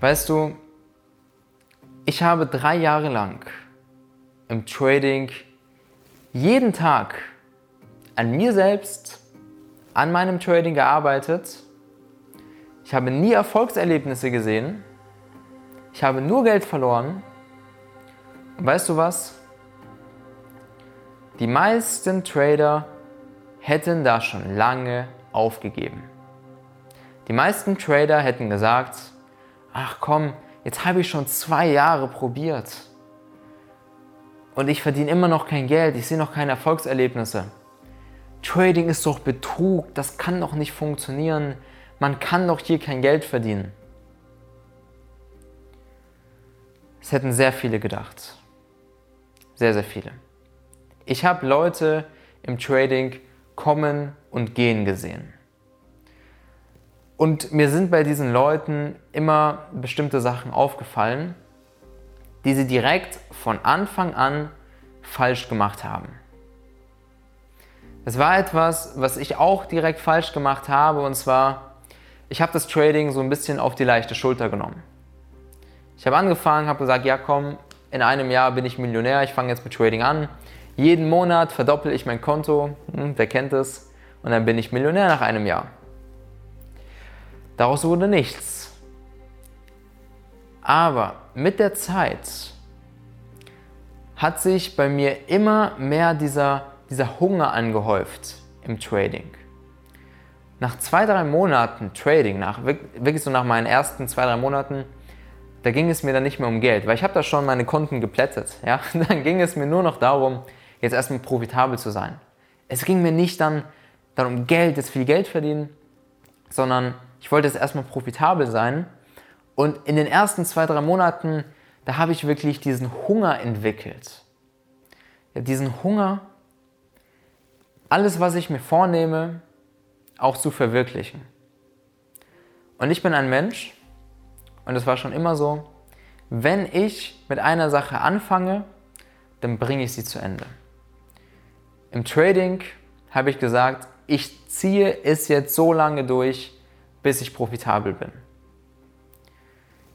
Weißt du, ich habe drei Jahre lang im Trading jeden Tag an mir selbst, an meinem Trading gearbeitet. Ich habe nie Erfolgserlebnisse gesehen. Ich habe nur Geld verloren. Und weißt du was? Die meisten Trader hätten da schon lange aufgegeben. Die meisten Trader hätten gesagt, ach komm, jetzt habe ich schon zwei Jahre probiert und ich verdiene immer noch kein Geld, ich sehe noch keine Erfolgserlebnisse. Trading ist doch Betrug, das kann doch nicht funktionieren, man kann doch hier kein Geld verdienen. Das hätten sehr viele gedacht. Sehr, sehr viele. Ich habe Leute im Trading kommen und gehen gesehen. Und mir sind bei diesen Leuten immer bestimmte Sachen aufgefallen, die sie direkt von Anfang an falsch gemacht haben. Es war etwas, was ich auch direkt falsch gemacht habe, und zwar, ich habe das Trading so ein bisschen auf die leichte Schulter genommen. Ich habe angefangen, habe gesagt, ja komm, in einem Jahr bin ich Millionär, ich fange jetzt mit Trading an. Jeden Monat verdoppel ich mein Konto, hm, wer kennt es, und dann bin ich Millionär nach einem Jahr. Daraus wurde nichts. Aber mit der Zeit hat sich bei mir immer mehr dieser, dieser Hunger angehäuft im Trading. Nach zwei, drei Monaten Trading, nach, wirklich so nach meinen ersten zwei, drei Monaten, da ging es mir dann nicht mehr um Geld, weil ich habe da schon meine Konten geplättet. Ja? Dann ging es mir nur noch darum, jetzt erstmal profitabel zu sein. Es ging mir nicht dann darum, Geld, jetzt viel Geld verdienen, sondern ich wollte jetzt erstmal profitabel sein und in den ersten zwei, drei Monaten, da habe ich wirklich diesen Hunger entwickelt. Ja, diesen Hunger, alles, was ich mir vornehme, auch zu verwirklichen. Und ich bin ein Mensch, und es war schon immer so, wenn ich mit einer Sache anfange, dann bringe ich sie zu Ende. Im Trading habe ich gesagt, ich ziehe es jetzt so lange durch, bis ich profitabel bin.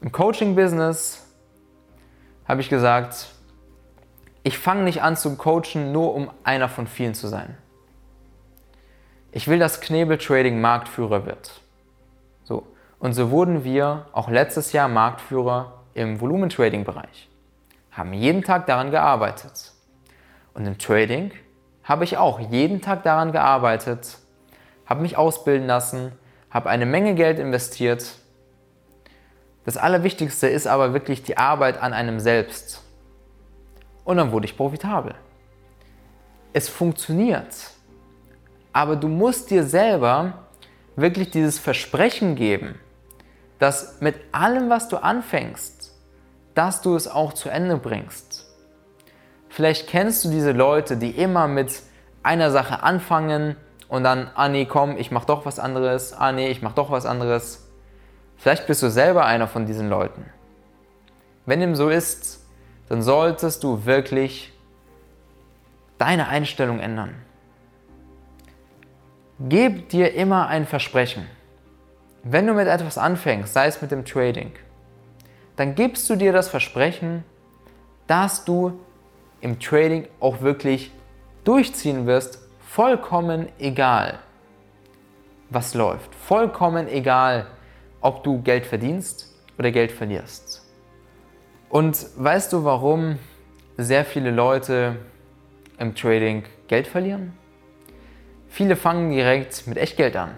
Im Coaching-Business habe ich gesagt, ich fange nicht an zu coachen, nur um einer von vielen zu sein. Ich will, dass Knebel Trading Marktführer wird. So. Und so wurden wir auch letztes Jahr Marktführer im Volumen-Trading-Bereich. Haben jeden Tag daran gearbeitet. Und im Trading habe ich auch jeden Tag daran gearbeitet, habe mich ausbilden lassen, habe eine Menge Geld investiert das Allerwichtigste ist aber wirklich die Arbeit an einem selbst. Und dann wurde ich profitabel. Es funktioniert. Aber du musst dir selber wirklich dieses Versprechen geben, dass mit allem, was du anfängst, dass du es auch zu Ende bringst. Vielleicht kennst du diese Leute, die immer mit einer Sache anfangen und dann, ah nee, komm, ich mach doch was anderes, ah nee, ich mach doch was anderes. Vielleicht bist du selber einer von diesen Leuten. Wenn dem so ist, dann solltest du wirklich deine Einstellung ändern. Gib dir immer ein Versprechen. Wenn du mit etwas anfängst, sei es mit dem Trading, dann gibst du dir das Versprechen, dass du im Trading auch wirklich durchziehen wirst, vollkommen egal, was läuft. Vollkommen egal, ob du Geld verdienst oder Geld verlierst. Und weißt du, warum sehr viele Leute im Trading Geld verlieren? Viele fangen direkt mit Echtgeld an.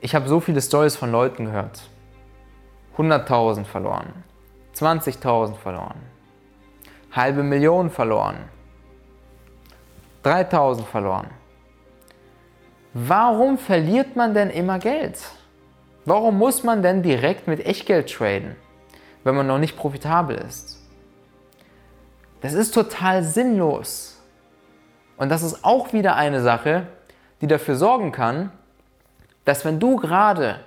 Ich habe so viele Stories von Leuten gehört. 100.000 verloren, 20.000 verloren, halbe Million verloren, 3.000 verloren. Warum verliert man denn immer Geld? Warum muss man denn direkt mit Echtgeld traden, wenn man noch nicht profitabel ist? Das ist total sinnlos. Und das ist auch wieder eine Sache, die dafür sorgen kann, dass wenn du gerade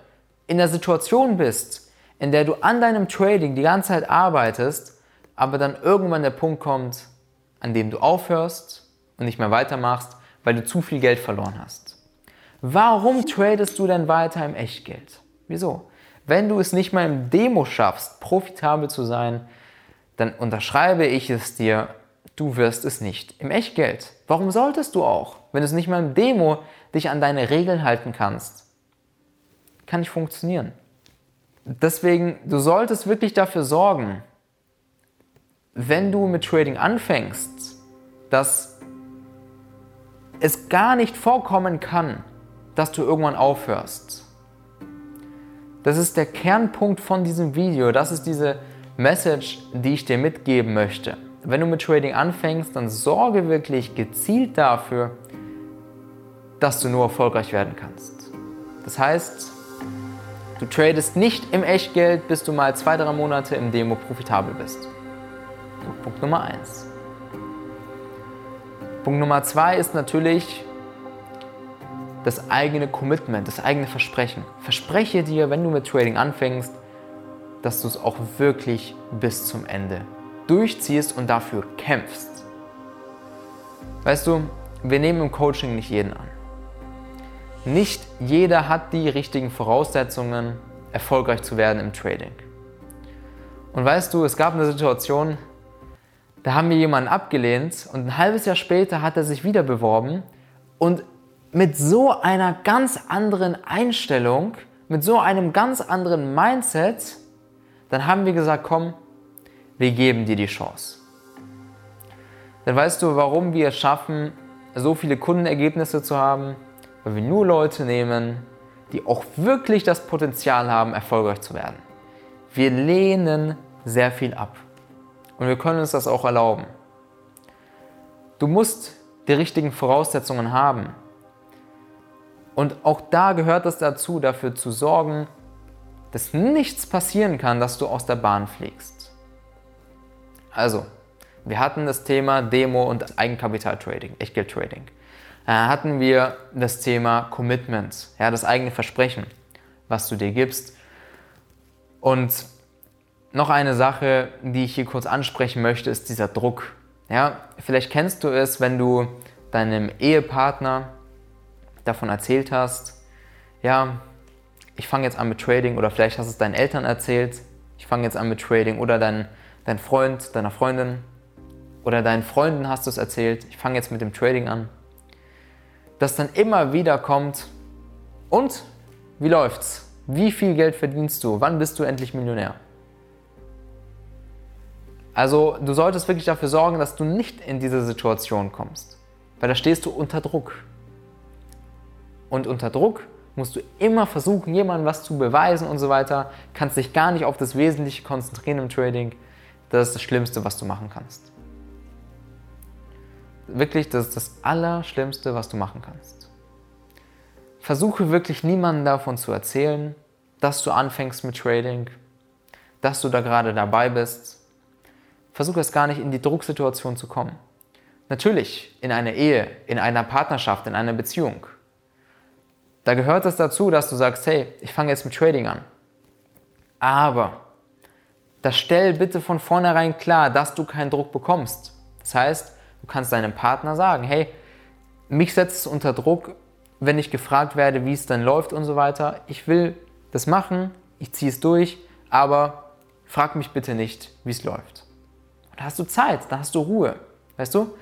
in der Situation bist, in der du an deinem Trading die ganze Zeit arbeitest, aber dann irgendwann der Punkt kommt, an dem du aufhörst und nicht mehr weitermachst, weil du zu viel Geld verloren hast. Warum tradest du denn weiter im Echtgeld? Wieso? Wenn du es nicht mal im Demo schaffst, profitabel zu sein, dann unterschreibe ich es dir, du wirst es nicht im Echtgeld. Warum solltest du auch, wenn du es nicht mal im Demo dich an deine Regeln halten kannst? Kann nicht funktionieren. Deswegen, du solltest wirklich dafür sorgen, wenn du mit Trading anfängst, dass es gar nicht vorkommen kann, dass du irgendwann aufhörst. Das ist der Kernpunkt von diesem Video. Das ist diese Message, die ich dir mitgeben möchte. Wenn du mit Trading anfängst, dann sorge wirklich gezielt dafür, dass du nur erfolgreich werden kannst. Das heißt, du tradest nicht im Echtgeld, bis du mal zwei, drei Monate im Demo profitabel bist. Punkt Nummer eins. Punkt Nummer zwei ist natürlich das eigene Commitment, das eigene Versprechen. Verspreche dir, wenn du mit Trading anfängst, dass du es auch wirklich bis zum Ende durchziehst und dafür kämpfst. Weißt du, wir nehmen im Coaching nicht jeden an. Nicht jeder hat die richtigen Voraussetzungen, erfolgreich zu werden im Trading. Und weißt du, es gab eine Situation, da haben wir jemanden abgelehnt und ein halbes Jahr später hat er sich wieder beworben und mit so einer ganz anderen Einstellung, mit so einem ganz anderen Mindset, dann haben wir gesagt, komm, wir geben dir die Chance. Dann weißt du, warum wir es schaffen, so viele Kundenergebnisse zu haben, weil wir nur Leute nehmen, die auch wirklich das Potenzial haben, erfolgreich zu werden. Wir lehnen sehr viel ab und wir können uns das auch erlauben. Du musst die richtigen Voraussetzungen haben. Und auch da gehört es dazu, dafür zu sorgen, dass nichts passieren kann, dass du aus der Bahn fliegst. Also, wir hatten das Thema Demo und Eigenkapitaltrading, Echtgeldtrading. Da äh, hatten wir das Thema Commitment, ja, das eigene Versprechen, was du dir gibst. Und noch eine Sache, die ich hier kurz ansprechen möchte, ist dieser Druck. Ja, vielleicht kennst du es, wenn du deinem Ehepartner davon erzählt hast, ja, ich fange jetzt an mit Trading oder vielleicht hast du es deinen Eltern erzählt, ich fange jetzt an mit Trading oder dein, dein Freund, deiner Freundin oder deinen Freunden hast du es erzählt, ich fange jetzt mit dem Trading an. Dass dann immer wieder kommt, und wie läuft's? Wie viel Geld verdienst du? Wann bist du endlich Millionär? Also du solltest wirklich dafür sorgen, dass du nicht in diese Situation kommst, weil da stehst du unter Druck. Und unter Druck musst du immer versuchen, jemandem was zu beweisen und so weiter. Kannst dich gar nicht auf das Wesentliche konzentrieren im Trading. Das ist das Schlimmste, was du machen kannst. Wirklich, das ist das Allerschlimmste, was du machen kannst. Versuche wirklich niemandem davon zu erzählen, dass du anfängst mit Trading, dass du da gerade dabei bist. Versuche es gar nicht in die Drucksituation zu kommen. Natürlich in einer Ehe, in einer Partnerschaft, in einer Beziehung da gehört es dazu, dass du sagst, hey, ich fange jetzt mit Trading an. Aber das stell bitte von vornherein klar, dass du keinen Druck bekommst. Das heißt, du kannst deinem Partner sagen, hey, mich setzt es unter Druck, wenn ich gefragt werde, wie es dann läuft und so weiter. Ich will das machen, ich ziehe es durch, aber frag mich bitte nicht, wie es läuft. Da hast du Zeit, da hast du Ruhe. Weißt du?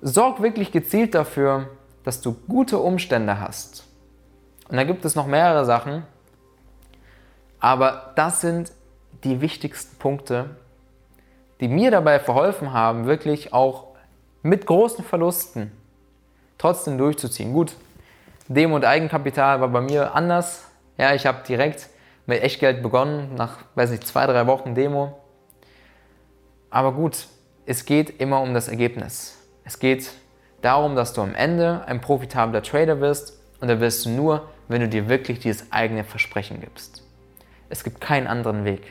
Sorg wirklich gezielt dafür, dass du gute Umstände hast. Und da gibt es noch mehrere Sachen, aber das sind die wichtigsten Punkte, die mir dabei verholfen haben, wirklich auch mit großen Verlusten trotzdem durchzuziehen. Gut, Demo und Eigenkapital war bei mir anders. Ja, ich habe direkt mit Echtgeld begonnen, nach, weiß nicht, zwei, drei Wochen Demo. Aber gut, es geht immer um das Ergebnis. Es geht darum, dass du am Ende ein profitabler Trader wirst und da wirst du nur wenn du dir wirklich dieses eigene Versprechen gibst. Es gibt keinen anderen Weg.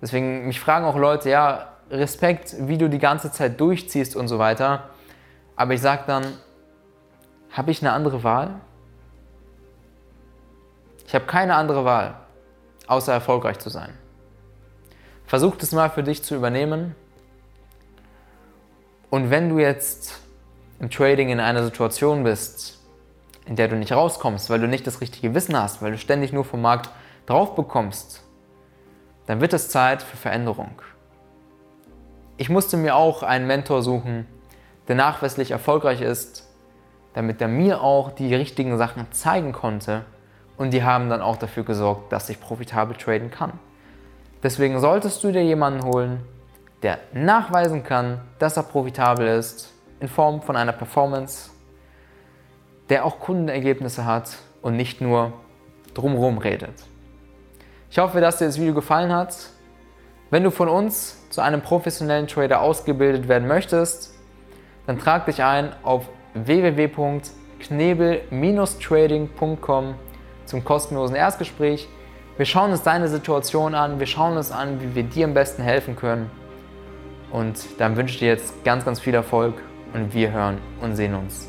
Deswegen, mich fragen auch Leute, ja, Respekt, wie du die ganze Zeit durchziehst und so weiter. Aber ich sage dann, habe ich eine andere Wahl? Ich habe keine andere Wahl, außer erfolgreich zu sein. Versuch das mal für dich zu übernehmen. Und wenn du jetzt im Trading in einer Situation bist, in der du nicht rauskommst, weil du nicht das richtige Wissen hast, weil du ständig nur vom Markt drauf bekommst, dann wird es Zeit für Veränderung. Ich musste mir auch einen Mentor suchen, der nachweislich erfolgreich ist, damit er mir auch die richtigen Sachen zeigen konnte und die haben dann auch dafür gesorgt, dass ich profitabel traden kann. Deswegen solltest du dir jemanden holen, der nachweisen kann, dass er profitabel ist in Form von einer Performance, der auch Kundenergebnisse hat und nicht nur drumherum redet. Ich hoffe, dass dir das Video gefallen hat. Wenn du von uns zu einem professionellen Trader ausgebildet werden möchtest, dann trag dich ein auf www.knebel-trading.com zum kostenlosen Erstgespräch. Wir schauen uns deine Situation an, wir schauen uns an, wie wir dir am besten helfen können. Und dann wünsche ich dir jetzt ganz, ganz viel Erfolg und wir hören und sehen uns